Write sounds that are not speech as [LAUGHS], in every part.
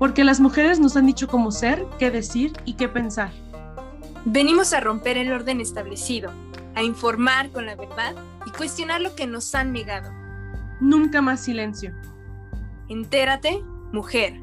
porque las mujeres nos han dicho cómo ser, qué decir y qué pensar. Venimos a romper el orden establecido, a informar con la verdad y cuestionar lo que nos han negado. Nunca más silencio. Entérate, mujer.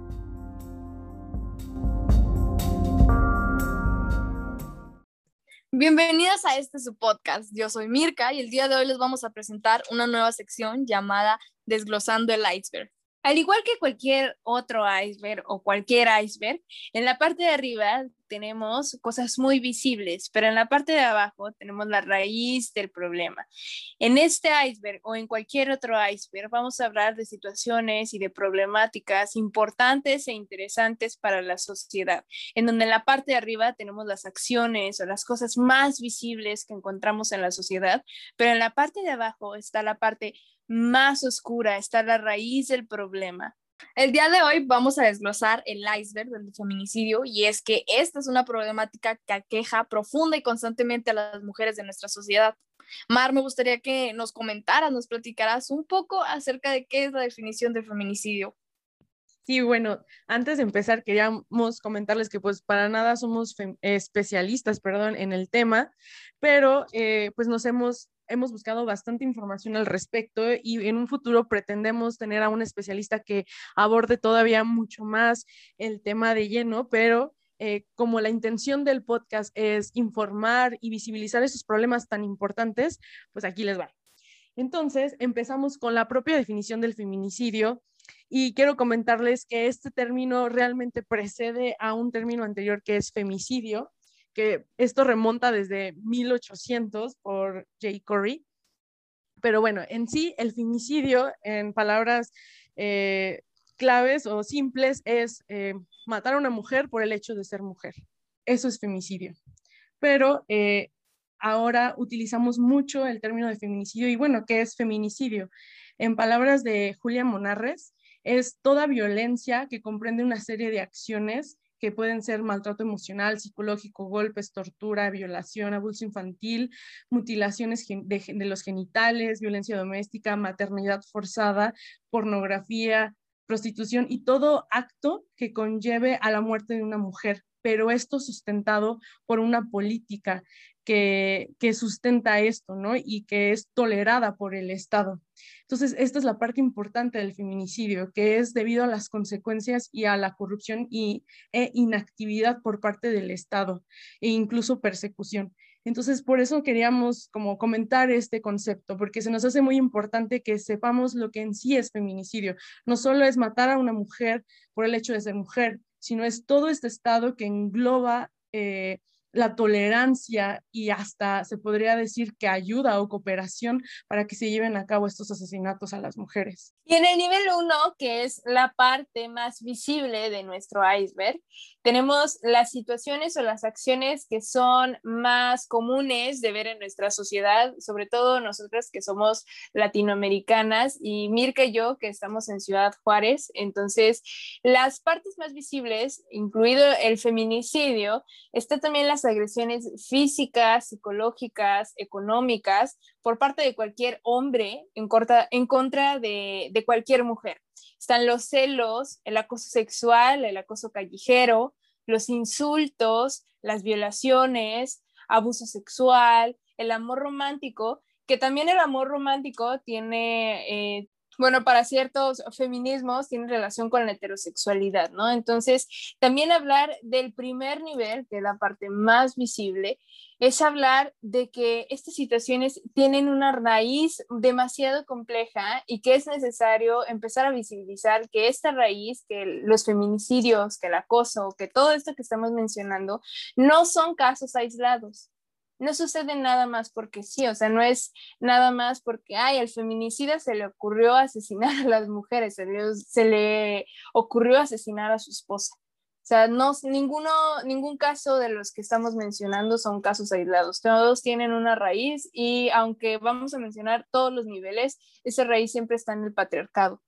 Bienvenidas a este su podcast. Yo soy Mirka y el día de hoy les vamos a presentar una nueva sección llamada Desglosando el iceberg. Al igual que cualquier otro iceberg o cualquier iceberg, en la parte de arriba tenemos cosas muy visibles, pero en la parte de abajo tenemos la raíz del problema. En este iceberg o en cualquier otro iceberg vamos a hablar de situaciones y de problemáticas importantes e interesantes para la sociedad, en donde en la parte de arriba tenemos las acciones o las cosas más visibles que encontramos en la sociedad, pero en la parte de abajo está la parte más oscura está la raíz del problema. El día de hoy vamos a desglosar el iceberg del feminicidio y es que esta es una problemática que aqueja profunda y constantemente a las mujeres de nuestra sociedad. Mar, me gustaría que nos comentaras, nos platicaras un poco acerca de qué es la definición del feminicidio. Sí, bueno, antes de empezar queríamos comentarles que pues para nada somos especialistas, perdón, en el tema, pero eh, pues nos hemos hemos buscado bastante información al respecto y en un futuro pretendemos tener a un especialista que aborde todavía mucho más el tema de lleno, pero eh, como la intención del podcast es informar y visibilizar esos problemas tan importantes, pues aquí les va. Entonces, empezamos con la propia definición del feminicidio y quiero comentarles que este término realmente precede a un término anterior que es femicidio, que esto remonta desde 1800 por J. Corey. Pero bueno, en sí, el femicidio, en palabras eh, claves o simples, es eh, matar a una mujer por el hecho de ser mujer. Eso es femicidio. Pero eh, ahora utilizamos mucho el término de feminicidio y bueno, ¿qué es feminicidio? En palabras de Julia Monarres, es toda violencia que comprende una serie de acciones que pueden ser maltrato emocional, psicológico, golpes, tortura, violación, abuso infantil, mutilaciones de, los genitales, violencia doméstica, maternidad forzada, pornografía, prostitución y todo acto que conlleve a la muerte de una mujer, pero esto sustentado por una política que, sustenta esto, ¿no? Y que es tolerada por el Estado. Entonces, esta es la parte importante del feminicidio, que es debido a las consecuencias y a la corrupción y, e inactividad por parte del Estado e incluso persecución. Entonces, por eso queríamos como comentar este concepto, porque se nos hace muy importante que sepamos lo que en sí es feminicidio. No solo es matar a una mujer por el hecho de ser mujer, sino es todo este estado que engloba eh, la tolerancia y hasta se podría decir que ayuda o cooperación para que se lleven a cabo estos asesinatos a las mujeres. Y en el nivel 1, que es la parte más visible de nuestro iceberg, tenemos las situaciones o las acciones que son más comunes de ver en nuestra sociedad, sobre todo nosotras que somos latinoamericanas y Mirka y yo que estamos en Ciudad Juárez. Entonces, las partes más visibles, incluido el feminicidio, está también agresiones físicas, psicológicas, económicas por parte de cualquier hombre en, contra de, de cualquier mujer. Están los celos, el acoso sexual, el acoso callejero, los insultos, las violaciones, abuso sexual, el amor romántico, que también el amor romántico tiene eh, bueno, para ciertos feminismos tiene relación con la heterosexualidad, ¿no? Entonces, también hablar del primer nivel, que es la parte más visible, es hablar de que estas situaciones tienen una raíz demasiado compleja y que es necesario empezar a visibilizar que esta raíz, que los feminicidios, que el acoso, que todo esto que estamos mencionando, no son casos aislados, no sucede nada más porque sí, o sea, no es nada más porque, ay, al feminicida se le ocurrió asesinar a las mujeres, se le, se le ocurrió asesinar a su esposa. O sea, no, ninguno, ningún caso de los que estamos mencionando son casos aislados. Todos tienen una raíz y aunque vamos a mencionar todos los niveles, esa raíz siempre está en el patriarcado.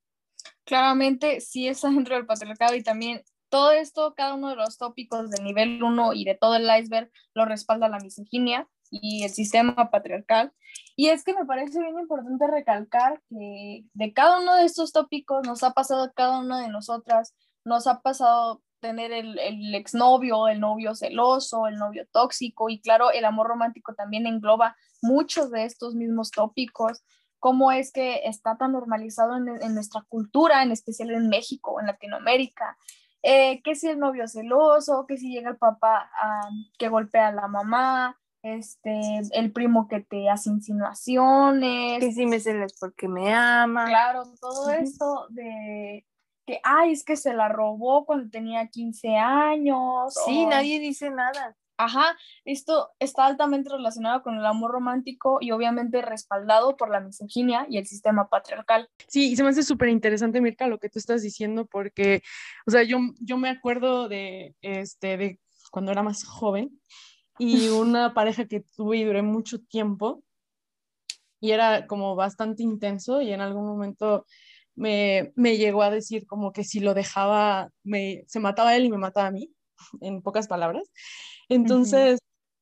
Claramente sí está dentro del patriarcado y también todo esto, cada uno de los tópicos del nivel 1 y de todo el iceberg lo respalda la misoginia y el sistema patriarcal. Y es que me parece bien importante recalcar que de cada uno de estos tópicos nos ha pasado cada una de nosotras nos ha pasado tener el, el exnovio, el novio celoso, el novio tóxico y claro, el amor romántico también engloba muchos de estos mismos tópicos cómo es que está tan normalizado en, nuestra cultura, en especial en México, en Latinoamérica. Eh, que si el novio celoso, que si llega el papá que golpea a la mamá, este, el primo que te hace insinuaciones. Que si me celas porque me ama. Claro, todo esto de que, ay, es que se la robó cuando tenía 15 años. Sí, nadie dice nada. Ajá, esto está altamente relacionado con el amor romántico y obviamente respaldado por la misoginia y el sistema patriarcal. Sí, y se me hace súper interesante, Mirka, lo que tú estás diciendo, porque, o sea, yo, yo me acuerdo de, este, de cuando era más joven y [LAUGHS] una pareja que tuve y duré mucho tiempo y era como bastante intenso y en algún momento me, me llegó a decir como que si lo dejaba, me, se mataba él y me mataba a mí, [LAUGHS] en pocas palabras. Entonces,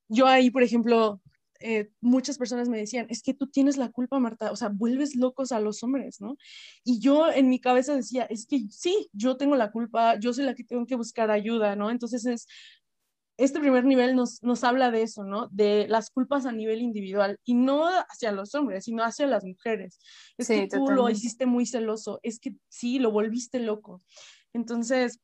yo ahí, por ejemplo, eh, muchas personas me decían, es que tú tienes la culpa, Marta, o sea, vuelves locos a los hombres, ¿no? Y yo en mi cabeza decía, es que sí, yo tengo la culpa, yo soy la que tengo que buscar ayuda, ¿no? Entonces es, este primer nivel nos, nos habla de eso, ¿no? De las culpas a nivel individual y no hacia los hombres, sino hacia las mujeres. Es que tú lo hiciste muy celoso, es que sí, lo volviste loco. Entonces,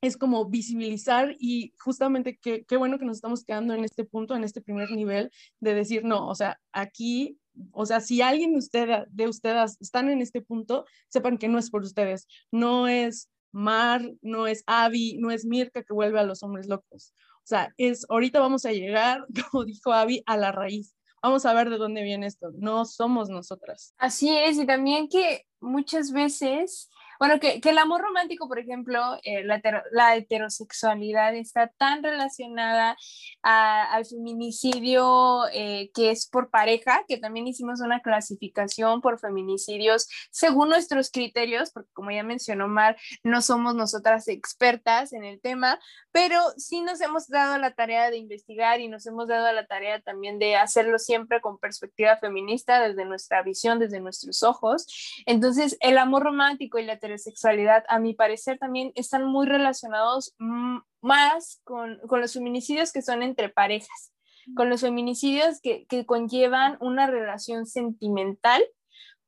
es como visibilizar y justamente qué, qué bueno que nos estamos quedando en este punto, en este primer nivel, de decir, no, o sea, aquí, o sea, si alguien de, de ustedes están en este punto, sepan que no es por ustedes, no es Mar, no es Avi, no es Mirka que vuelve a los hombres locos. O sea, es, ahorita vamos a llegar, [LAUGHS] como dijo Avi, a la raíz. Vamos a ver de dónde viene esto. No somos nosotras. Así es, y también que muchas veces bueno, que, el amor romántico, por ejemplo, eh, la, heterosexualidad está tan relacionada al feminicidio eh, que es por pareja, que también hicimos una clasificación por feminicidios según nuestros criterios, porque como ya mencionó Mar, no somos nosotras expertas en el tema, pero sí nos hemos dado la tarea de investigar y nos hemos dado la tarea también de hacerlo siempre con perspectiva feminista, desde nuestra visión, desde nuestros ojos. Entonces, el amor romántico y la sexualidad, a mi parecer, también están muy relacionados más con, con los feminicidios que son entre parejas, con los feminicidios que, que conllevan una relación sentimental,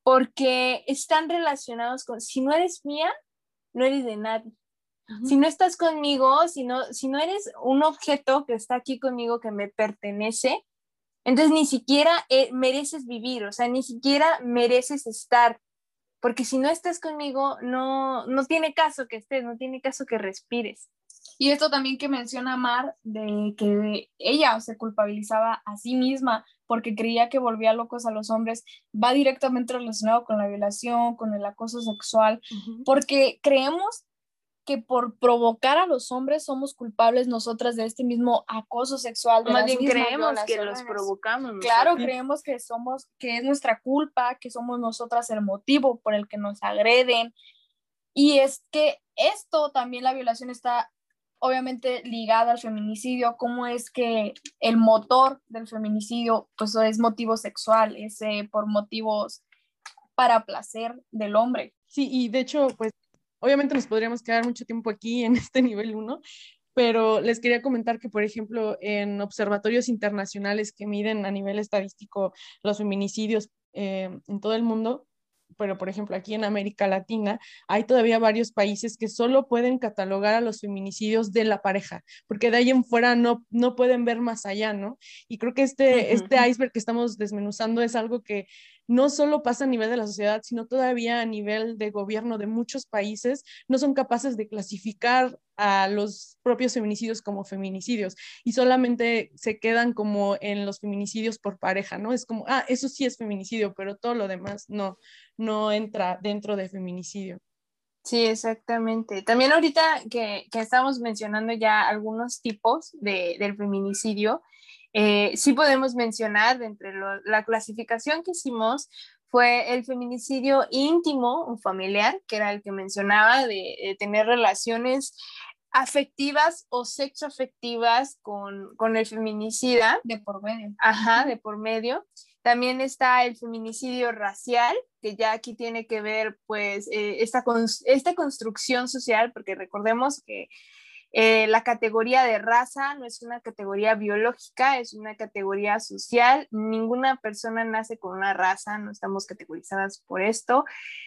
porque están relacionados con, si no eres mía, no eres de nadie. Si no estás conmigo, si no, si no eres un objeto que está aquí conmigo, que me pertenece, entonces ni siquiera eh, mereces vivir, o sea, ni siquiera mereces estar porque si no estás conmigo, no, no tiene caso que estés, no tiene caso que respires. Y esto también que menciona Mar, de que ella se culpabilizaba a sí misma porque creía que volvía locos a los hombres, va directamente relacionado con la violación, con el acoso sexual, porque creemos que por provocar a los hombres somos culpables nosotras de este mismo acoso sexual. Más bien creemos que los provocamos. Claro, creemos que somos, que es nuestra culpa, que somos nosotras el motivo por el que nos agreden. Y es que esto también la violación está obviamente ligada al feminicidio, cómo es que el motor del feminicidio pues es motivo sexual, es eh, por motivos para placer del hombre. Sí, y de hecho, pues Obviamente nos podríamos quedar mucho tiempo aquí en [LAUGHS] este nivel 1, pero les quería comentar que, por ejemplo, en observatorios internacionales que miden a nivel estadístico los feminicidios eh, en todo el mundo, pero por ejemplo aquí en América Latina hay todavía varios países que solo pueden catalogar a los feminicidios de la pareja, porque de ahí en fuera no, no pueden ver más allá, ¿no? Y creo que este, este iceberg que estamos desmenuzando es algo que no solo pasa a nivel de la sociedad, sino todavía a nivel de gobierno de muchos países, no son capaces de clasificar a los propios feminicidios como feminicidios y solamente se quedan como en los feminicidios por pareja, ¿no? Es como, ah, eso sí es feminicidio, pero todo lo demás no, no entra dentro de feminicidio. Sí, exactamente. También ahorita que, que estamos mencionando ya algunos tipos de, del feminicidio, eh, sí podemos mencionar de entre la clasificación que hicimos fue el feminicidio íntimo o familiar, que era el que mencionaba, de, tener relaciones afectivas o sexoafectivas con, con el feminicida. De por medio. Ajá, de por medio. También está el feminicidio racial, que ya aquí tiene que ver pues eh, esta, esta construcción social, porque recordemos que eh, la categoría de raza no es una categoría biológica, es una categoría social. Ninguna persona nace con una raza, no estamos categorizadas por esto.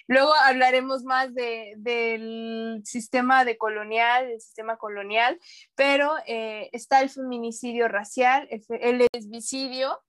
Luego hablaremos más del sistema de colonial, del sistema colonial, pero eh, está el feminicidio racial, el, el lesbicidio,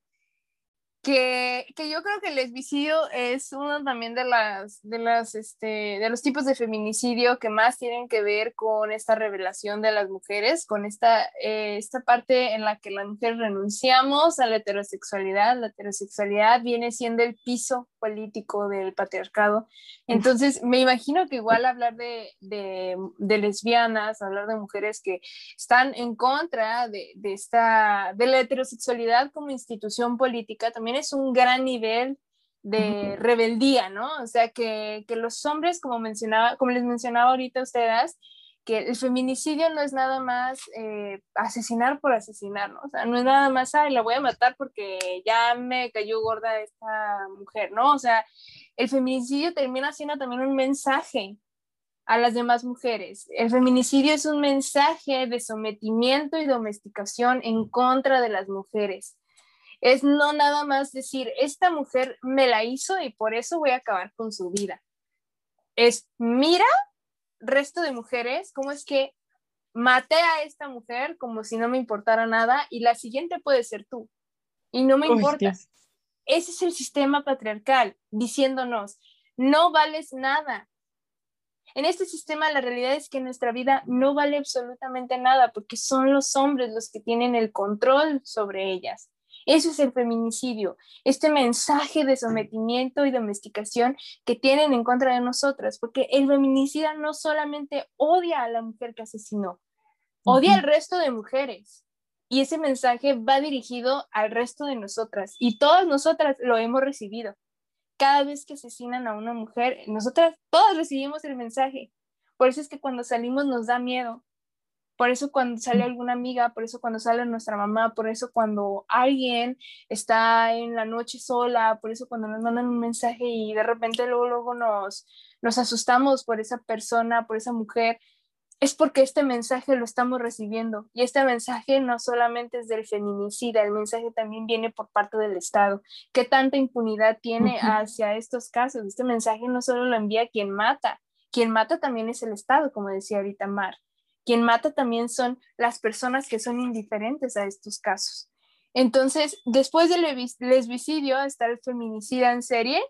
que, que, yo creo que el lesbicidio es uno también de las de las este de los tipos de feminicidio que más tienen que ver con esta revelación de las mujeres con esta eh, esta parte en la que las mujeres renunciamos a la heterosexualidad. La heterosexualidad viene siendo el piso político del patriarcado entonces me imagino que igual hablar de, de, de lesbianas hablar de mujeres que están en contra de, de esta de la heterosexualidad como institución política también es un gran nivel de rebeldía, ¿no? O sea, que, que, los hombres, como, mencionaba, como les mencionaba ahorita a ustedes, que el feminicidio no es nada más eh, asesinar por asesinar, ¿no? O sea, no es nada más, ay, la voy a matar porque ya me cayó gorda esta mujer, ¿no? O sea, el feminicidio termina siendo también un mensaje a las demás mujeres. El feminicidio es un mensaje de sometimiento y domesticación en contra de las mujeres es no nada más decir, esta mujer me la hizo y por eso voy a acabar con su vida. Es, mira, resto de mujeres, cómo es que maté a esta mujer como si no me importara nada y la siguiente puede ser tú. Y no me importa. Ese es el sistema patriarcal diciéndonos, no vales nada. En este sistema la realidad es que nuestra vida no vale absolutamente nada porque son los hombres los que tienen el control sobre ellas. Eso es el feminicidio, este mensaje de sometimiento y domesticación que tienen en contra de nosotras, porque el feminicida no solamente odia a la mujer que asesinó, odia al resto de mujeres. Y ese mensaje va dirigido al resto de nosotras y todas nosotras lo hemos recibido. Cada vez que asesinan a una mujer, nosotras todas recibimos el mensaje. Por eso es que cuando salimos nos da miedo, por eso cuando sale alguna amiga, por eso cuando sale nuestra mamá, por eso cuando alguien está en la noche sola, por eso cuando nos mandan un mensaje y de repente luego, luego nos, nos asustamos por esa persona, por esa mujer, es porque este mensaje lo estamos recibiendo. Y este mensaje no solamente es del feminicida, el mensaje también viene por parte del Estado. ¿Qué tanta impunidad tiene hacia estos casos? Este mensaje no solo lo envía quien mata, quien mata también es el Estado, como decía ahorita Mar. Quien mata también son las personas que son indiferentes a estos casos. Entonces, después del lesbicidio está el feminicida en serie,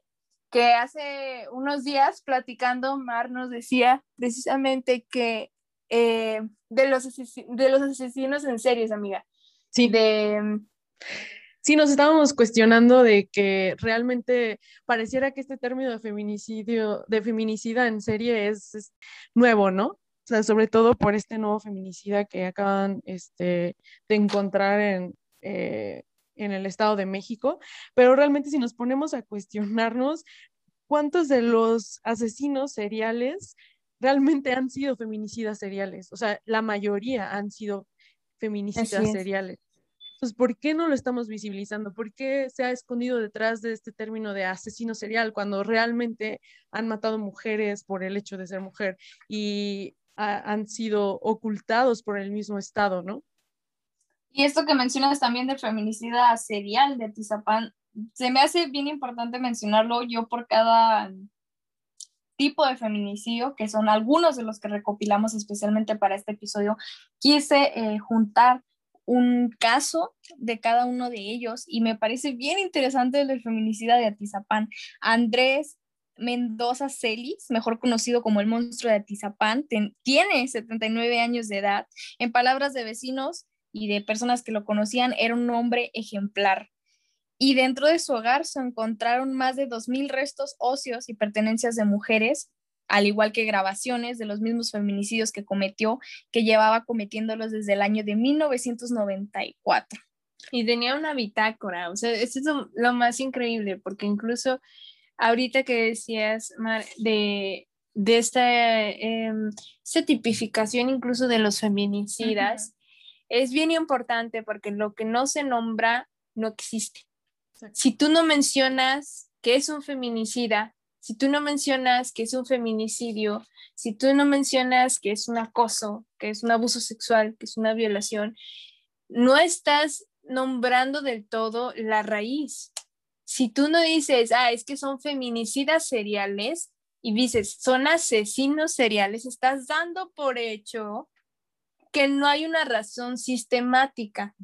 que hace unos días platicando, Mar nos decía precisamente que eh, de, los de los asesinos en series, amiga. Sí. De, sí, nos estábamos cuestionando de que realmente pareciera que este término de feminicidio, de feminicida en serie es nuevo, ¿no? Sea, sobre todo por este nuevo feminicida que acaban este, de encontrar en, eh, en el Estado de México, pero realmente si nos ponemos a cuestionarnos cuántos de los asesinos seriales realmente han sido feminicidas seriales, o sea, la mayoría han sido feminicidas seriales. Entonces, ¿por qué no lo estamos visibilizando? ¿Por qué se ha escondido detrás de este término de asesino serial cuando realmente han matado mujeres por el hecho de ser mujer? Y han sido ocultados por el mismo Estado, ¿no? Y esto que mencionas también del feminicida serial de Tizapán, se me hace bien importante mencionarlo yo por cada tipo de feminicidio, que son algunos de los que recopilamos especialmente para este episodio, quise eh, juntar un caso de cada uno de ellos y me parece bien interesante el del feminicida de Atizapán. Andrés Mendoza Celis, mejor conocido como el monstruo de Atizapán, tiene 79 años de edad. En palabras de vecinos y de personas que lo conocían, era un hombre ejemplar. Y dentro de su hogar se encontraron más de 2.000 restos óseos y pertenencias de mujeres, al igual que grabaciones de los mismos feminicidios que cometió, que llevaba cometiéndolos desde el año de 1994. Y tenía una bitácora, o sea, eso es lo más increíble, porque incluso ahorita que decías, de, de esta, em, tipificación incluso de los feminicidas, es bien importante porque lo que no se nombra no existe. Si tú no mencionas que es un feminicida, si tú no mencionas que es un feminicidio, si tú no mencionas que es un acoso, que es un abuso sexual, que es una violación, no estás nombrando del todo la raíz. Si tú no dices, ah, es que son feminicidas seriales y dices, son asesinos seriales, estás dando por hecho que no hay una razón sistemática.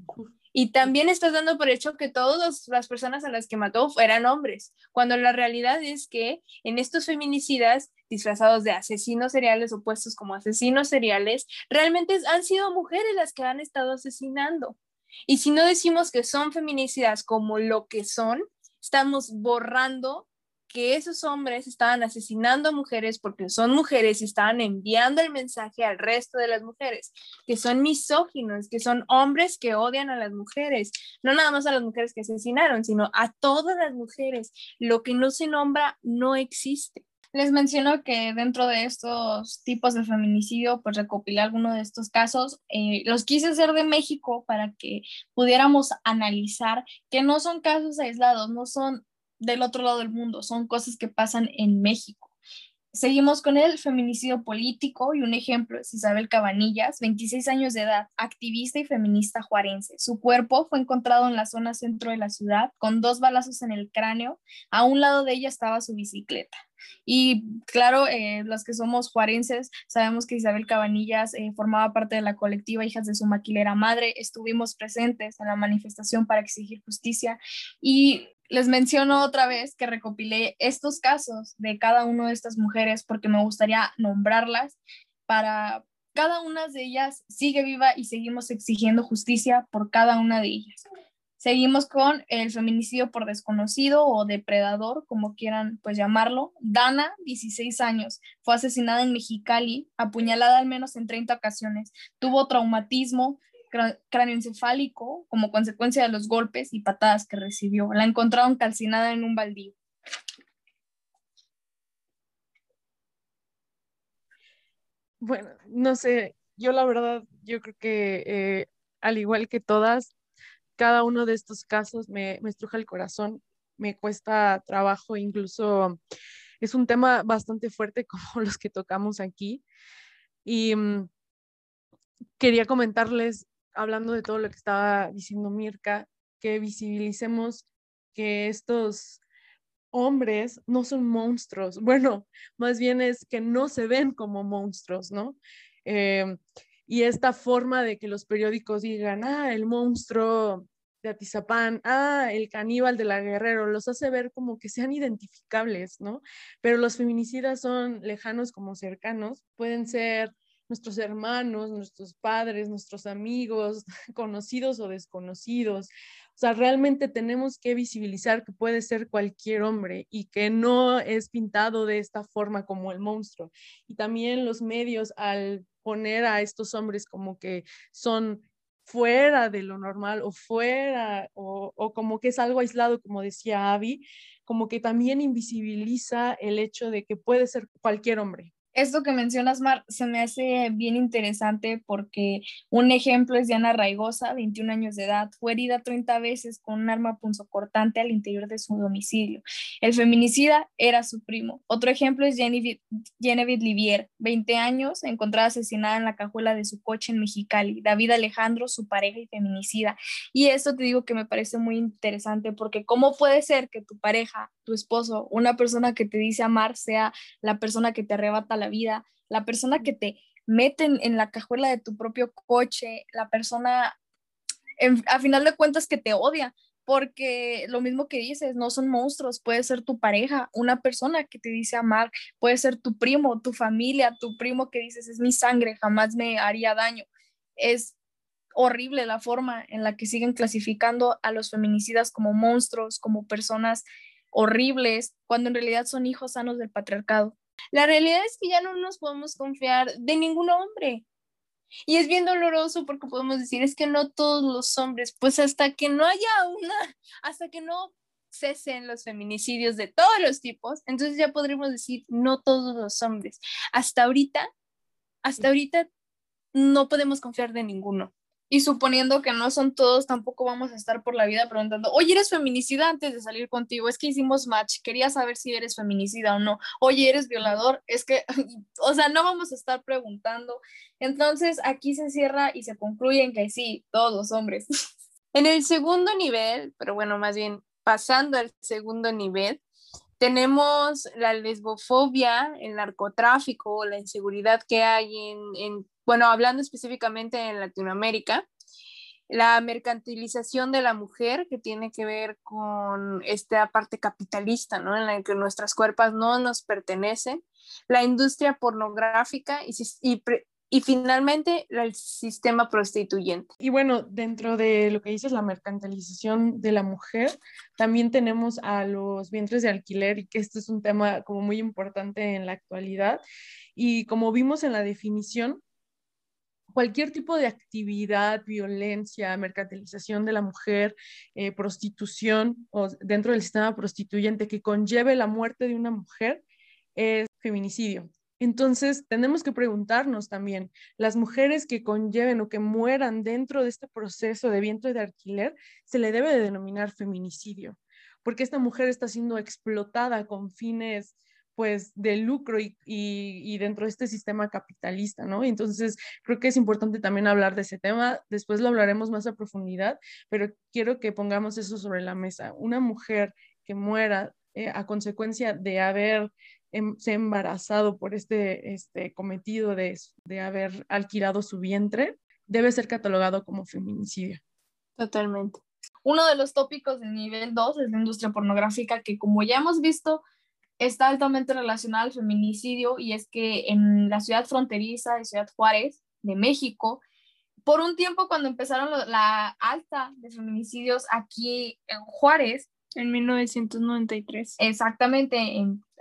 Y también estás dando por hecho que todas las personas a las que mató eran hombres, cuando la realidad es que en estos feminicidas disfrazados de asesinos seriales o puestos como asesinos seriales, realmente han sido mujeres las que han estado asesinando. Y si no decimos que son feminicidas como lo que son, estamos borrando que esos hombres estaban asesinando a mujeres porque son mujeres y estaban enviando el mensaje al resto de las mujeres, que son misóginos, que son hombres que odian a las mujeres, no nada más a las mujeres que asesinaron, sino a todas las mujeres. Lo que no se nombra no existe. Les menciono que dentro de estos tipos de feminicidio, pues recopilé algunos de estos casos. Eh, los quise hacer de México para que pudiéramos analizar que no son casos aislados, no son del otro lado del mundo, son cosas que pasan en México. Seguimos con el feminicidio político y un ejemplo es Isabel Cabanillas, 26 años de edad, activista y feminista juarense. Su cuerpo fue encontrado en la zona centro de la ciudad con dos balazos en el cráneo. A un lado de ella estaba su bicicleta. Y claro, eh, los que somos juarenses sabemos que Isabel Cabanillas eh, formaba parte de la colectiva Hijas de su Maquilera Madre. Estuvimos presentes en la manifestación para exigir justicia y les menciono otra vez que recopilé estos casos de cada una de estas mujeres porque me gustaría nombrarlas para cada una de ellas sigue viva y seguimos exigiendo justicia por cada una de ellas. Seguimos con el feminicidio por desconocido o depredador, como quieran pues llamarlo. Dana, 16 años, fue asesinada en Mexicali, apuñalada al menos en 30 ocasiones. Tuvo traumatismo, cráneoencefálico como consecuencia de los golpes y patadas que recibió. La encontraron calcinada en un baldío. Bueno, no sé, yo la verdad, yo creo que eh, al igual que todas, cada uno de estos casos me, me estruja el corazón, me cuesta trabajo, incluso es un tema bastante fuerte [LAUGHS] como los que tocamos aquí. Y mm, quería comentarles hablando de todo lo que estaba diciendo Mirka, que visibilicemos que estos hombres no son monstruos. [LAUGHS] Bueno, más bien es que no se ven como monstruos, ¿no? Em, y esta forma de que los periódicos digan, ah, el monstruo de Atizapán, ah, el caníbal de la Guerrero, los hace ver como que sean identificables, ¿no? Pero los feminicidas son lejanos como cercanos, pueden ser nuestros hermanos, nuestros padres, nuestros amigos, [LAUGHS] conocidos o desconocidos. O sea, realmente tenemos que visibilizar que puede ser cualquier hombre y que no es pintado de esta forma como el monstruo. Y también los medios al poner a estos hombres como que son fuera de lo normal o fuera o, o, como que es algo aislado, como decía Abby, como que también invisibiliza el hecho de que puede ser cualquier hombre esto que mencionas, Mar, se me hace bien interesante porque un ejemplo es Diana Raigosa, 21 años de edad, fue herida 30 veces con un arma punzocortante al interior de su domicilio. El feminicida era su primo. Otro ejemplo es Genevieve Livier, 20 años, encontrada asesinada en la cajuela de su coche en Mexicali. David Alejandro, su pareja y feminicida. Y esto te digo que me parece muy interesante porque ¿cómo puede ser que tu pareja, tu esposo, una persona que te dice amar sea la persona que te arrebata la vida, la persona que te meten en la cajuela de tu propio coche, la persona, a final de cuentas, que te odia, porque lo mismo que dices, no son monstruos, puede ser tu pareja, una persona que te dice amar, puede ser tu primo, tu familia, tu primo que dices es mi sangre, jamás me haría daño. Es horrible la forma en la que siguen clasificando a los feminicidas como monstruos, como personas horribles, cuando en realidad son hijos sanos del patriarcado. La realidad es que ya no nos podemos confiar de ningún hombre. Y es bien doloroso porque podemos decir, es que no todos los hombres, pues hasta que no haya una, hasta que no cesen los feminicidios de todos los tipos, entonces ya podremos decir, no todos los hombres. Hasta ahorita, hasta ahorita no podemos confiar de ninguno. Y suponiendo que no son todos, tampoco vamos a estar por la vida preguntando, oye, ¿eres feminicida antes de salir contigo? Es que hicimos match, quería saber si eres feminicida o no. Oye, ¿eres violador? Es que, [LAUGHS] o sea, no vamos a estar preguntando. Entonces, aquí se cierra y se concluye en que sí, todos hombres. [LAUGHS] En el segundo nivel, pero bueno, más bien pasando al segundo nivel, tenemos la lesbofobia, el narcotráfico, la inseguridad que hay en bueno, hablando específicamente en Latinoamérica, la mercantilización de la mujer que tiene que ver con esta parte capitalista, ¿no? En la que nuestras cuerpos no nos pertenecen, la industria pornográfica y, y, y finalmente el sistema prostituyente. Y bueno, dentro de lo que dices, la mercantilización de la mujer, también tenemos a los vientres de alquiler y que este es un tema como muy importante en la actualidad. Y como vimos en la definición, cualquier tipo de actividad, violencia, mercantilización de la mujer, eh, prostitución o dentro del sistema prostituyente que conlleve la muerte de una mujer es feminicidio. Entonces, tenemos que preguntarnos también, las mujeres que conlleven o que mueran dentro de este proceso de vientre de alquiler, se le debe de denominar feminicidio, porque esta mujer está siendo explotada con fines pues de lucro y, y, dentro de este sistema capitalista, ¿no? Entonces, creo que es importante también hablar de ese tema, después lo hablaremos más a profundidad, pero quiero que pongamos eso sobre la mesa. Una mujer que muera eh, a consecuencia de haber em, se embarazado por este, este cometido de, de haber alquilado su vientre, debe ser catalogado como feminicidio. Totalmente. Uno de los tópicos de nivel 2 es la industria pornográfica, que como ya hemos visto, está altamente relacionado al feminicidio y es que en la ciudad fronteriza de Ciudad Juárez, de México, por un tiempo cuando empezaron la alta de feminicidios aquí en Juárez, en 1993. Exactamente,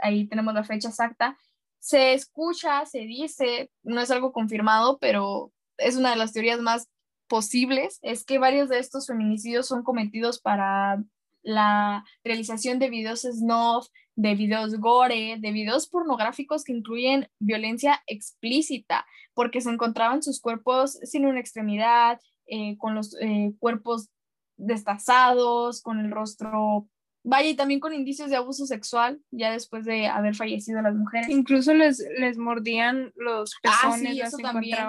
ahí tenemos la fecha exacta. Se escucha, se dice, no es algo confirmado, pero es una de las teorías más posibles, es que varios de estos feminicidios son cometidos para la realización de videos snuff, de videos gore, de videos pornográficos que incluyen violencia explícita, porque se encontraban sus cuerpos sin una extremidad, eh, con los eh, cuerpos destazados, con el rostro, vaya, y también con indicios de abuso sexual, ya después de haber fallecido las mujeres. Incluso les, les mordían los ah, pezones, ah, eso también.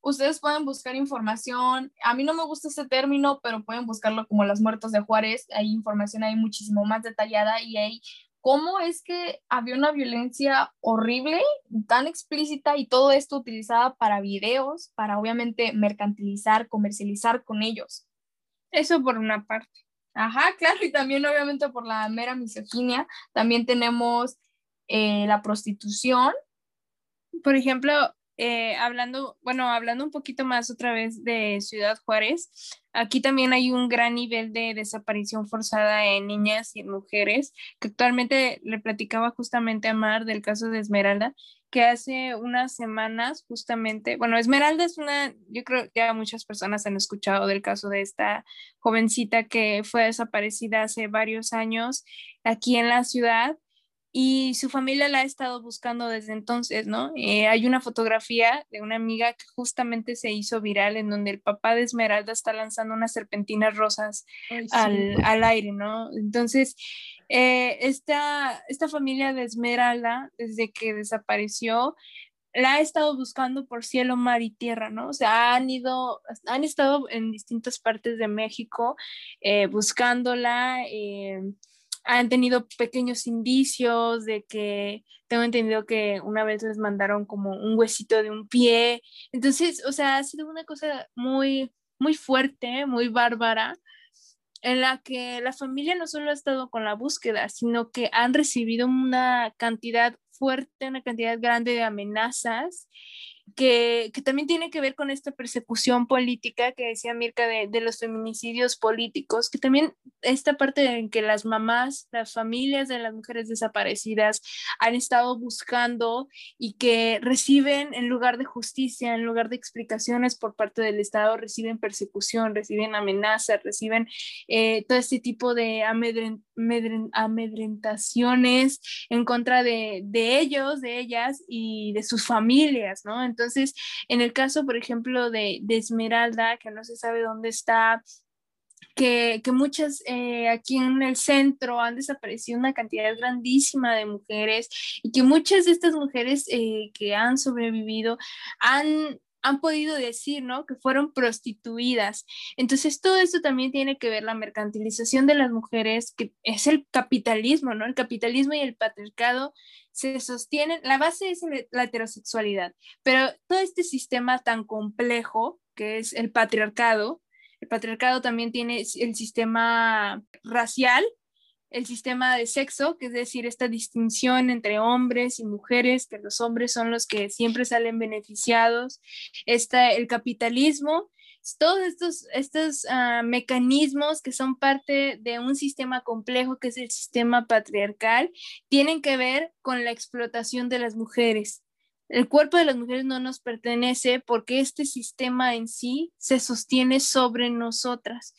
Ustedes pueden buscar información, a mí no me gusta este término, pero pueden buscarlo como las muertos de Juárez, hay información ahí muchísimo más detallada y hay cómo es que había una violencia horrible, tan explícita y todo esto utilizada para videos, para obviamente mercantilizar, comercializar con ellos. Eso por una parte. Ajá, claro, y también obviamente por la mera misoginia. También tenemos eh, la prostitución. Por ejemplo, eh, hablando, bueno, hablando un poquito más otra vez de Ciudad Juárez, aquí también hay un gran nivel de desaparición forzada en niñas y en mujeres, que actualmente le platicaba justamente a Mar del caso de Esmeralda, que hace unas semanas justamente, bueno, Esmeralda es una, yo creo que ya muchas personas han escuchado del caso de esta jovencita que fue desaparecida hace varios años aquí en la ciudad y su familia la ha estado buscando desde entonces, ¿no? Eh, hay una fotografía de una amiga que justamente se hizo viral en donde el papá de Esmeralda está lanzando unas serpentinas rosas al, al, aire, ¿no? Entonces, eh, esta, esta familia de Esmeralda, desde que desapareció, la ha estado buscando por cielo, mar y tierra, ¿no? O sea, han ido, han estado en distintas partes de México eh, buscándola. Han tenido pequeños indicios de que tengo entendido que una vez les mandaron como un huesito de un pie. Entonces, o sea, ha sido una cosa muy, muy fuerte, muy bárbara, en la que la familia no solo ha estado con la búsqueda, sino que han recibido una cantidad fuerte, una cantidad grande de amenazas que, también tiene que ver con esta persecución política que decía Mirka de, de, los feminicidios políticos, que también esta parte en que las mamás, las familias de las mujeres desaparecidas han estado buscando y que reciben en lugar de justicia, en lugar de explicaciones por parte del Estado, reciben persecución, reciben amenazas, reciben eh, todo este tipo de amedrentaciones en contra de, de ellos, de ellas y de sus familias, ¿no? Entonces, en el caso, por ejemplo, de, de Esmeralda, que no se sabe dónde está, que, que muchas eh, aquí en el centro han desaparecido una cantidad grandísima de mujeres y que muchas de estas mujeres eh, que han sobrevivido han, han podido decir, ¿no? Que fueron prostituidas. Entonces, todo esto también tiene que ver la mercantilización de las mujeres, que es el capitalismo, ¿no? El capitalismo y el patriarcado se sostienen, la base es la heterosexualidad, pero todo este sistema tan complejo que es el patriarcado, el patriarcado también tiene el sistema racial, el sistema de sexo, que es decir, esta distinción entre hombres y mujeres, que los hombres son los que siempre salen beneficiados, está el capitalismo, todos estos, estos ah, mecanismos que son parte de un sistema complejo que es el sistema patriarcal, tienen que ver con la explotación de las mujeres. El cuerpo de las mujeres no nos pertenece porque este sistema en sí se sostiene sobre nosotras.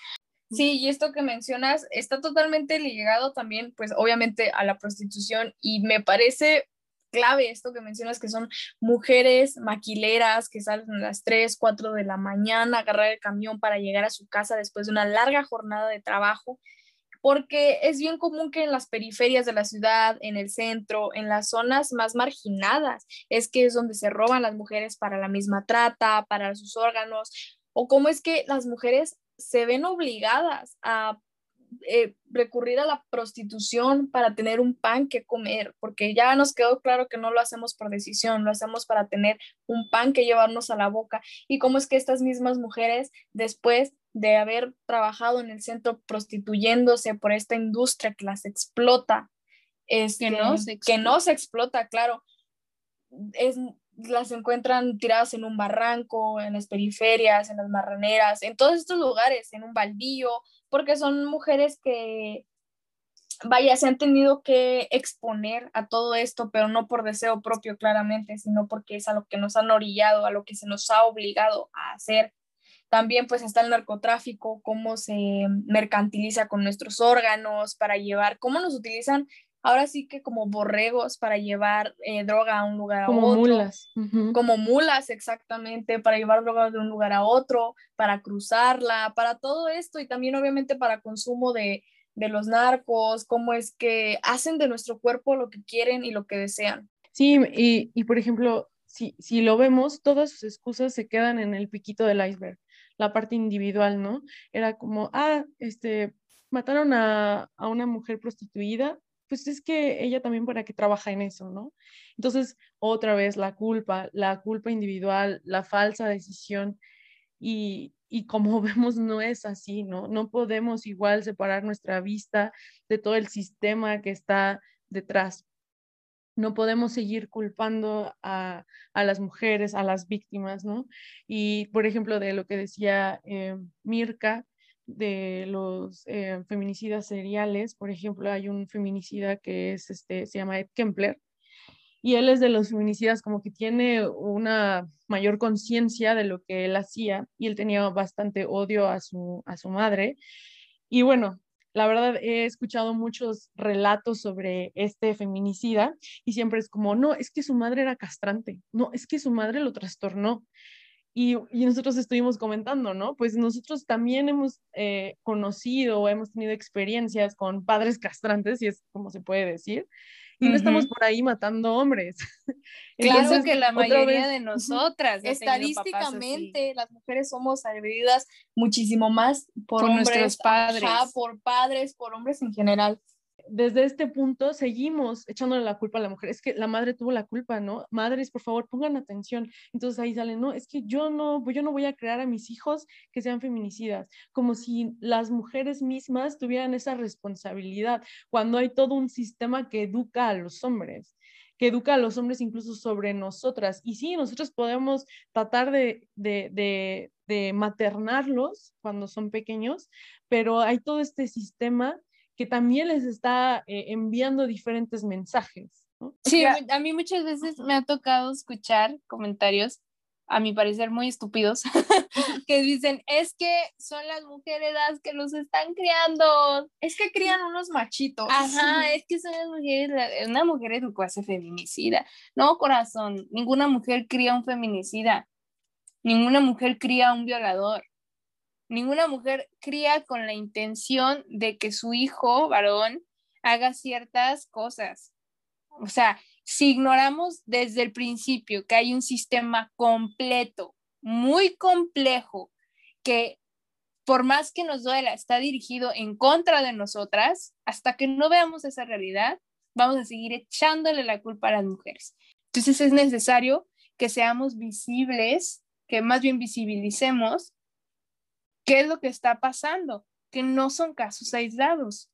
Sí, y esto que mencionas está totalmente ligado también, pues obviamente a la prostitución y me parece clave esto que mencionas, que son mujeres maquileras que salen a las 3, 4 de la mañana a agarrar el camión para llegar a su casa después de una larga jornada de trabajo porque es bien común que en las periferias de la ciudad, en el centro, en las zonas más marginadas, es que es donde se roban las mujeres para la misma trata, para sus órganos, o cómo es que las mujeres se ven obligadas a eh, recurrir a la prostitución para tener un pan que comer, porque ya nos quedó claro que no lo hacemos por decisión, lo hacemos para tener un pan que llevarnos a la boca. Y cómo es que estas mismas mujeres después de haber trabajado en el centro prostituyéndose por esta industria que las explota, es que, no se explota. que no se explota, claro, es, las encuentran tiradas en un barranco, en las periferias, en las marraneras, en todos estos lugares, en un baldío, porque son mujeres que, vaya, se han tenido que exponer a todo esto, pero no por deseo propio claramente, sino porque es a lo que nos han orillado, a lo que se nos ha obligado a hacer. También pues está el narcotráfico, cómo se mercantiliza con nuestros órganos para llevar, cómo nos utilizan ahora sí que como borregos para llevar eh, droga a un lugar a como otro. mulas. Como mulas, exactamente, para llevar droga de un lugar a otro, para cruzarla, para todo esto y también obviamente para consumo de, de los narcos, cómo es que hacen de nuestro cuerpo lo que quieren y lo que desean. Sí, y, y por ejemplo, si, si lo vemos, todas sus excusas se quedan en el piquito del iceberg la parte individual, ¿no? Era como, ah, este, mataron a, una mujer prostituida, pues es que ella también para qué trabaja en eso, ¿no? Entonces, otra vez la culpa, la culpa individual, la falsa decisión y, y como [LAUGHS] vemos no es así, ¿no? No podemos igual separar nuestra vista de todo el sistema que está detrás no podemos seguir culpando a, las mujeres, a las víctimas, ¿no? Y, por ejemplo, de lo que decía eh, Mirka, de los eh, feminicidas seriales, por ejemplo, hay un feminicida que es, este, se llama Ed Kempler, y él es de los feminicidas como que tiene una mayor conciencia de lo que él hacía, y él tenía bastante odio a su, a su madre, y bueno, la verdad, he escuchado muchos relatos sobre este feminicida y siempre es como, no, es que su madre era castrante, no, es que su madre lo trastornó. Y, nosotros estuvimos comentando, ¿no? Pues nosotros también hemos eh, conocido, hemos tenido experiencias con padres castrantes, si es como se puede decir, y no estamos por ahí matando hombres. [LAUGHS] claro que la mayoría de nosotras. Estadísticamente, las mujeres somos agredidas muchísimo más por, nuestros padres. por padres, por hombres en general desde este punto seguimos echándole la culpa a la mujer. Es que la madre tuvo la culpa, ¿no? Madres, por favor, pongan atención. Entonces ahí sale, no, es que yo no, yo no voy a crear a mis hijos que sean feminicidas, como si las mujeres mismas tuvieran esa responsabilidad, cuando hay todo un sistema que educa a los hombres que educa a los hombres incluso sobre nosotras. Y sí, nosotros podemos tratar de, de, de, de maternarlos cuando son pequeños, pero hay todo este sistema que también les está eh, enviando diferentes mensajes. Sí, a mí muchas veces me ha tocado escuchar comentarios a mi parecer, muy estúpidos, [LAUGHS] que dicen, es que son las mujeres las que los están criando. Es que crían unos machitos. Ajá, es que son las mujeres, una mujer educada se feminicida. No, corazón, ninguna mujer cría un feminicida. Ninguna mujer cría un violador. Ninguna mujer cría con la intención de que su hijo varón haga ciertas cosas. O sea, si ignoramos desde el principio que hay un sistema completo, muy complejo, que por más que nos duela, está dirigido en contra de nosotras, hasta que no veamos esa realidad, vamos a seguir echándole la culpa a las mujeres. Entonces es necesario que seamos visibles, que más bien visibilicemos qué es lo que está pasando, que no son casos aislados.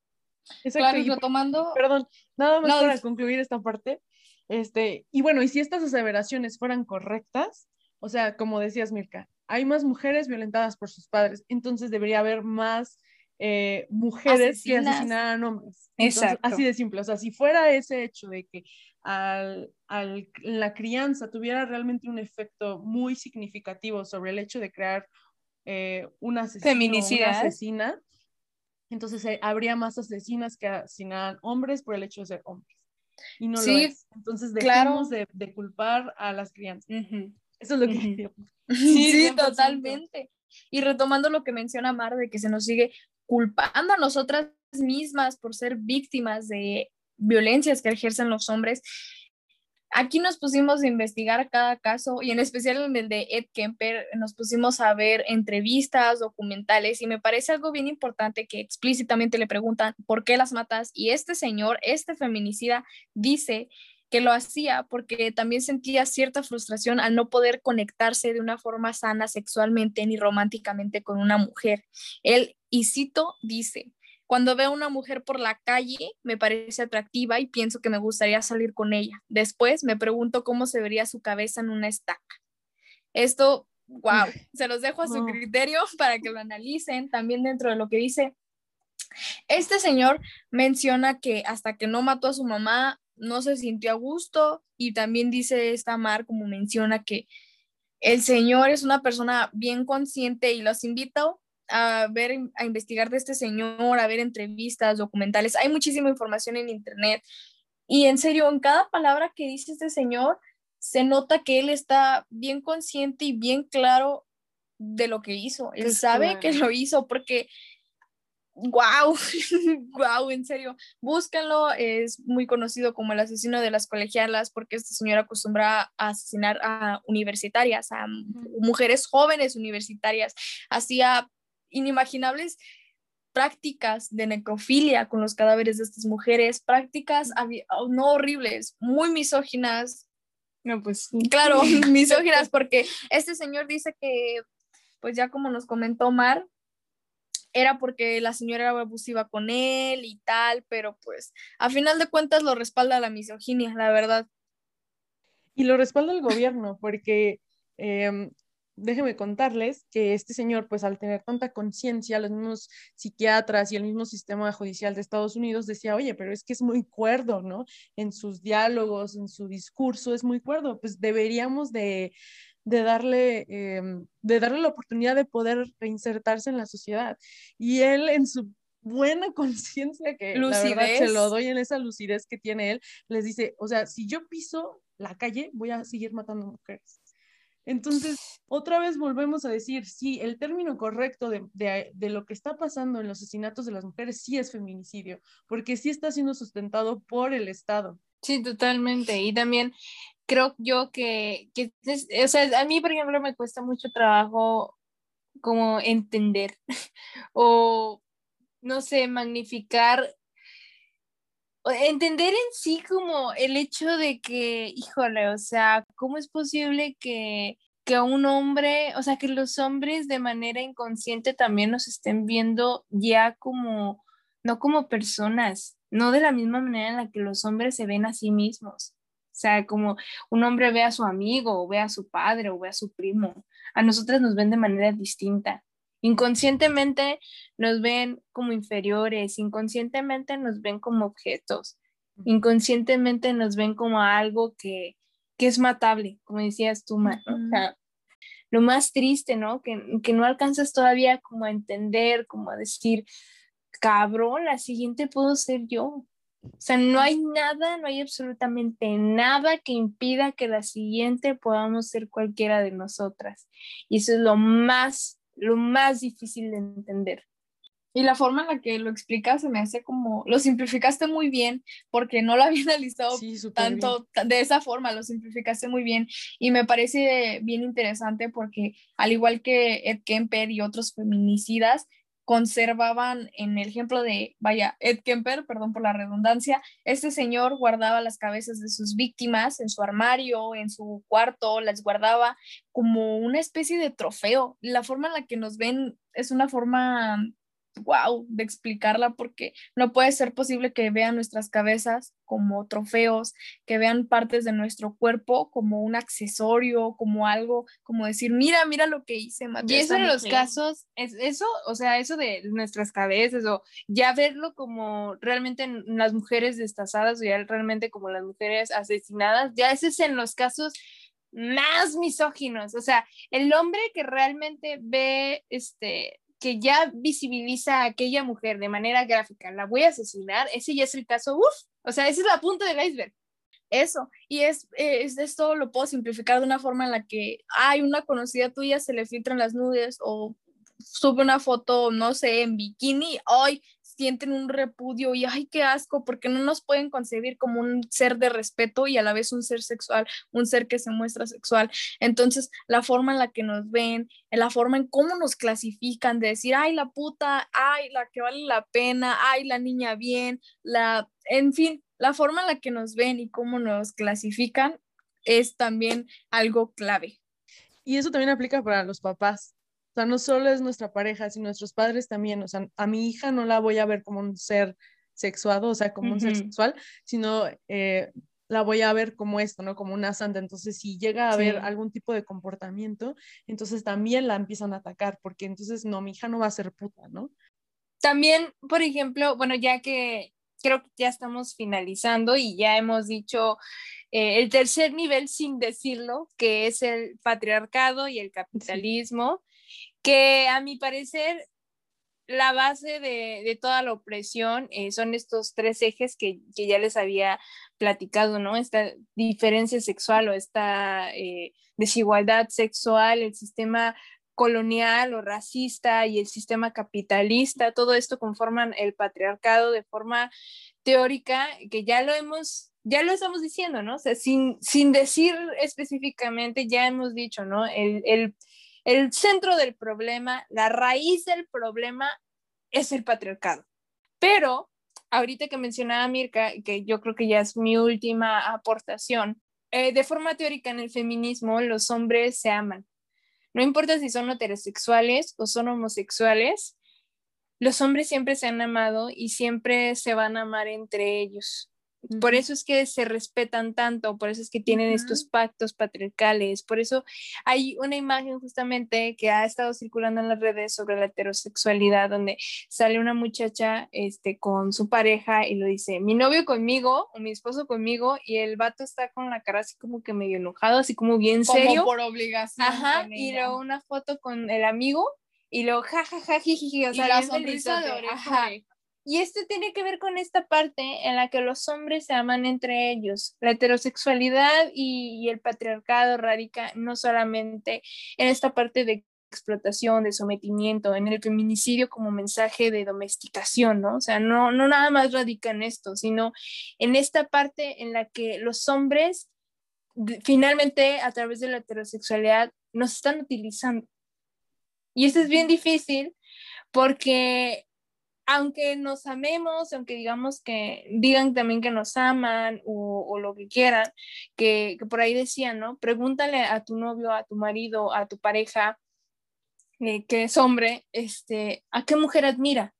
Exacto, y retomando, perdón, nada más para concluir esta parte, este, y bueno, y si estas aseveraciones fueran correctas, o sea, como decías, Mirka, hay más mujeres violentadas por sus padres, entonces debería haber más eh, mujeres que asesinaran hombres. Exacto. Así de simple. O sea, si fuera ese hecho de que al, la crianza tuviera realmente un efecto muy significativo sobre el hecho de crear eh, una, una asesina, entonces eh, habría más asesinas que asesinaran hombres por el hecho de ser hombres y no sí, lo es. Entonces dejemos de, de, culpar a las crianzas. Eso es lo que digo. [LAUGHS] Sí, totalmente. Y retomando lo que menciona Mar, de que se nos sigue culpando a nosotras mismas por ser víctimas de violencias que ejercen los hombres, Aquí nos pusimos a investigar cada caso y en especial en el de Ed Kemper nos pusimos a ver entrevistas, documentales y me parece algo bien importante que explícitamente le preguntan por qué las matas y este señor, este feminicida, dice que lo hacía porque también sentía cierta frustración al no poder conectarse de una forma sana sexualmente ni románticamente con una mujer. Él, y cito, dice, cuando veo a una mujer por la calle, me parece atractiva y pienso que me gustaría salir con ella. Después me pregunto cómo se vería su cabeza en una estaca. Esto, wow, se los dejo a su criterio [LAUGHS] para que lo analicen. También dentro de lo que dice, este señor menciona que hasta que no mató a su mamá, no se sintió a gusto y también dice esta Mar, como menciona, que el señor es una persona bien consciente y los invito a ver, a investigar de este señor, a ver entrevistas, documentales. Hay muchísima información en internet. Y en serio, en cada palabra que dice este señor, se nota que él está bien consciente y bien claro de lo que hizo. Él sabe que lo hizo porque, wow, wow, [LAUGHS] en serio, búsquenlo. Es muy conocido como el asesino de las colegialas porque este señor acostumbra a asesinar a universitarias, a mujeres jóvenes universitarias. Hacía inimaginables prácticas de necrofilia con los cadáveres de estas mujeres, prácticas oh, no horribles, muy misóginas. No, pues claro, [LAUGHS] [LAUGHS] misóginas porque este señor dice que, pues ya como nos comentó Mar, era porque la señora era abusiva con él y tal, pero pues a final de cuentas lo respalda la misoginia, la verdad. Y lo respalda el gobierno, porque em, déjenme contarles que este señor, pues al tener tanta conciencia, los mismos psiquiatras y el mismo sistema judicial de Estados Unidos decía, oye, pero es que es muy cuerdo, ¿no? En sus diálogos, en su discurso, es muy cuerdo, pues deberíamos de, darle, em, de darle la oportunidad de poder reinsertarse en la sociedad. Y él en su buena [LAUGHS] conciencia que la verdad se lo doy en esa lucidez que tiene él, les dice, o sea, si yo piso la calle, voy a seguir matando mujeres. Entonces, otra vez volvemos a decir, sí, el término correcto de, lo que está pasando en los asesinatos de las mujeres sí es feminicidio, porque sí está siendo sustentado por el Estado. Sí, totalmente. Y también creo yo que, que o sea, a mí, por ejemplo, me cuesta mucho trabajo como entender [LAUGHS] o, no sé, magnificar entender en sí como el hecho de que, híjole, o sea, ¿cómo es posible que, que un hombre, o sea, que los hombres de manera inconsciente también nos estén viendo ya como, no como personas, no de la misma manera en la que los hombres se ven a sí mismos? O sea, como un hombre ve a su amigo, o ve a su padre, o ve a su primo. A nosotras nos ven de manera distinta. Inconscientemente nos ven como inferiores, inconscientemente nos ven como objetos, inconscientemente nos ven como algo que, es matable, como decías tú, o sea, lo más triste, ¿no? Que, que no alcanzas todavía como a entender, como a decir, cabrón, la siguiente puedo ser yo. O sea, no hay nada, no hay absolutamente nada que impida que la siguiente podamos ser cualquiera de nosotras. Y eso es lo más, lo más difícil de entender. Y la forma en la que lo explicas se me hace como, lo simplificaste muy bien, porque no lo había [LAUGHS] analizado tanto de esa forma, lo simplificaste muy bien. Y me parece bien interesante porque al igual que Ed Kemper y otros feminicidas, conservaban en el ejemplo de, vaya, Ed Kemper, perdón por la redundancia, este señor guardaba las cabezas de sus víctimas en su armario, en su cuarto, las guardaba como una especie de trofeo. La forma en la que nos ven es una forma wow, de explicarla porque no puede ser posible que vean nuestras cabezas como trofeos, que vean partes de nuestro cuerpo como un accesorio, como algo, como decir, mira, mira lo que hice. Y eso en los casos, es eso, o sea, eso de nuestras cabezas o ya verlo como realmente las mujeres destazadas o ya realmente como las mujeres asesinadas, ya ese es en los casos más misóginos, o sea, el hombre que realmente ve este que ya visibiliza a aquella mujer de manera gráfica, la voy a asesinar, ese ya es el caso, uff, o sea, ese es la punta del iceberg. Eso, y es, es, esto lo puedo simplificar de una forma en la que hay una conocida tuya, se le filtran las nudes o sube una foto, no sé, en bikini, hoy sienten un repudio y ay, qué asco, porque no nos pueden concebir como un ser de respeto y a la vez un ser sexual, un ser que se muestra sexual. Entonces, la forma en la que nos ven, en la forma en cómo nos clasifican, de decir, ay, la puta, ay, la que vale la pena, ay, la niña bien, la, en fin, la forma en la que nos ven y cómo nos clasifican es también algo clave. Y eso también aplica para los papás. O sea, no solo es nuestra pareja, sino nuestros padres también. O sea, a mi hija no la voy a ver como un ser sexuado, o sea, como un ser sexual, sino eh, la voy a ver como esto, ¿no? Como una santa. Entonces, si llega a haber algún tipo de comportamiento, entonces también la empiezan a atacar, porque entonces, no, mi hija no va a ser puta, ¿no? También, por ejemplo, bueno, ya que creo que ya estamos finalizando y ya hemos dicho eh, el tercer nivel sin decirlo, que es el patriarcado y el capitalismo que a mi parecer la base de, toda la opresión eh, son estos tres ejes que, ya les había platicado, ¿no? Esta diferencia sexual o esta eh, desigualdad sexual, el sistema colonial o racista y el sistema capitalista, todo esto conforman el patriarcado de forma teórica, que ya lo hemos, ya lo estamos diciendo, ¿no? O sea, sin, sin decir específicamente, ya hemos dicho, ¿no? El, el el centro del problema, la raíz del problema es el patriarcado. Pero ahorita que mencionaba Mirka, que yo creo que ya es mi última aportación, eh, de forma teórica en el feminismo los hombres se aman. No importa si son heterosexuales o son homosexuales, los hombres siempre se han amado y siempre se van a amar entre ellos. Por eso es que se respetan tanto, por eso es que tienen estos pactos patriarcales, por eso hay una imagen justamente que ha estado circulando en las redes sobre la heterosexualidad, donde sale una muchacha este, con su pareja y lo dice, mi novio conmigo o mi esposo conmigo, y el vato está con la cara así como que medio enojado, así como bien serio. Como por obligación. Ajá, y luego una foto con el amigo y luego jajaja, jiji, o sea, la sonrisa de oreja. Y esto tiene que ver con esta parte en la que los hombres se aman entre ellos. La heterosexualidad y, el patriarcado radica no solamente en esta parte de explotación, de sometimiento, en el feminicidio como mensaje de domesticación, ¿no? O sea, no, no nada más radica en esto, sino en esta parte en la que los hombres finalmente a través de la heterosexualidad nos están utilizando. Y esto es bien difícil porque aunque nos amemos, aunque digamos que digan también que nos aman o, lo que quieran, que, por ahí decían, ¿no? Pregúntale a tu novio, a tu marido, a tu pareja, eh, que es hombre, este, ¿a qué mujer admira?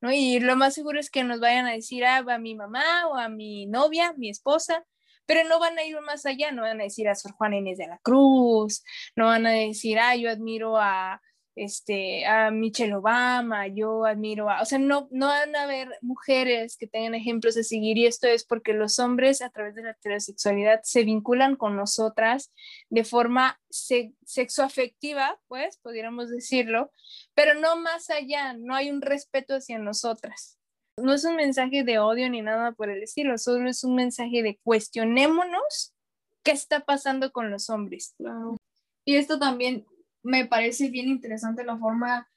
¿No? Y lo más seguro es que nos vayan a decir ah, a mi mamá o a mi novia, mi esposa, pero no van a ir más allá, no van a decir a Sor Juana Inés de la Cruz, no van a decir, ah, yo admiro a, este, a Michelle Obama, yo admiro a, o sea, no, no van a haber mujeres que tengan ejemplos a seguir y esto es porque los hombres a través de la heterosexualidad se vinculan con nosotras de forma sexoafectiva, pues, pudiéramos decirlo, pero no más allá, no hay un respeto hacia nosotras. No es un mensaje de odio ni nada por el estilo, solo es un mensaje de cuestionémonos qué está pasando con los hombres. Y esto también me parece bien interesante la forma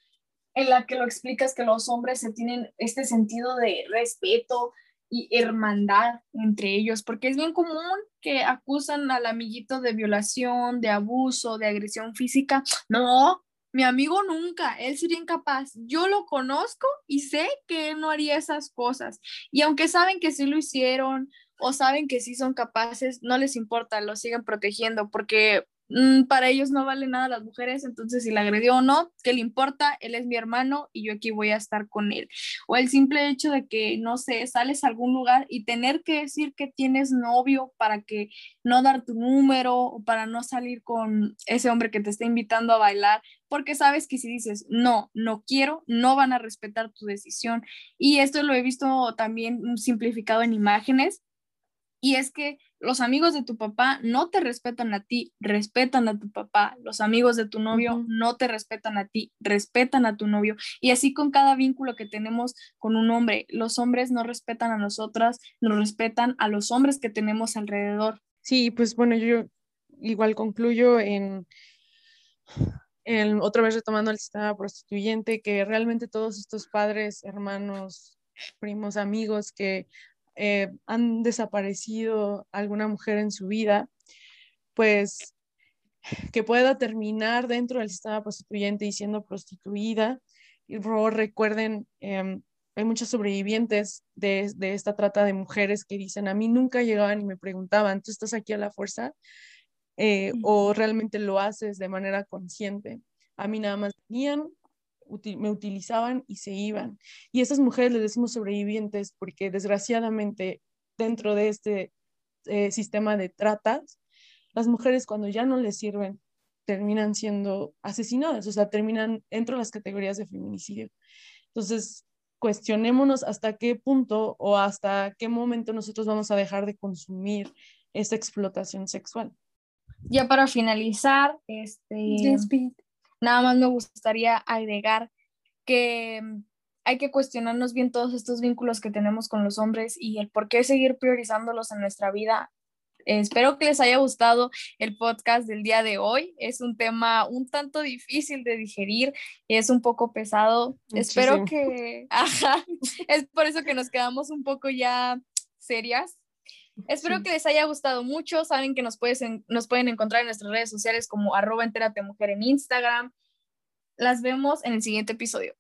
en la que lo explicas que los hombres se tienen este sentido de respeto y hermandad entre ellos, porque es bien común que acusan al amiguito de violación, de abuso, de agresión física. No, mi amigo nunca, él sería incapaz. Yo lo conozco y sé que él no haría esas cosas. Y aunque saben que sí lo hicieron o saben que sí son capaces, no les importa, lo siguen protegiendo porque Mm, para ellos no vale nada las mujeres, entonces si la agredió o no, ¿qué le importa? Él es mi hermano y yo aquí voy a estar con él. O el simple hecho de que, no sé, sales a algún lugar y tener que decir que tienes novio para que no dar tu número o para no salir con ese hombre que te está invitando a bailar, porque sabes que si dices, no, no quiero, no van a respetar tu decisión. Y esto lo he visto también simplificado en imágenes. Y es que los amigos de tu papá no te respetan a ti, respetan a tu papá. Los amigos de tu novio no te respetan a ti, respetan a tu novio. Y así con cada vínculo que tenemos con un hombre. Los hombres no respetan a nosotras, no respetan a los hombres que tenemos alrededor. Sí, pues bueno, yo igual concluyo en, en otra vez retomando el sistema prostituyente, que realmente todos estos padres, hermanos, primos, amigos que eh, han desaparecido alguna mujer en su vida, pues que pueda terminar dentro del sistema prostituyente y siendo prostituida. Y recuerden, em, hay muchos sobrevivientes de, de, esta trata de mujeres que dicen, a mí nunca llegaban y me preguntaban, ¿tú estás aquí a la fuerza? Eh, ¿O realmente lo haces de manera consciente? A mí nada más venían, me utilizaban y se iban. Y a estas mujeres les decimos sobrevivientes porque desgraciadamente dentro de este eh, sistema de tratas, las mujeres cuando ya no les sirven terminan siendo asesinadas, o sea, terminan dentro de las categorías de feminicidio. Entonces, cuestionémonos hasta qué punto o hasta qué momento nosotros vamos a dejar de consumir esa explotación sexual. Ya para finalizar, este, Nada más me gustaría agregar que mm, hay que cuestionarnos bien todos estos vínculos que tenemos con los hombres y el por qué seguir priorizándolos en nuestra vida. espero que les haya gustado el podcast del día de hoy. Es un tema un tanto difícil de digerir y es un poco pesado. Espero que, [LAUGHS] ajá, es por eso que nos quedamos un poco ya serias Espero que les haya gustado mucho. Saben que nos, nos pueden encontrar en nuestras redes sociales como arroba mujer en Instagram. Las vemos en el siguiente episodio.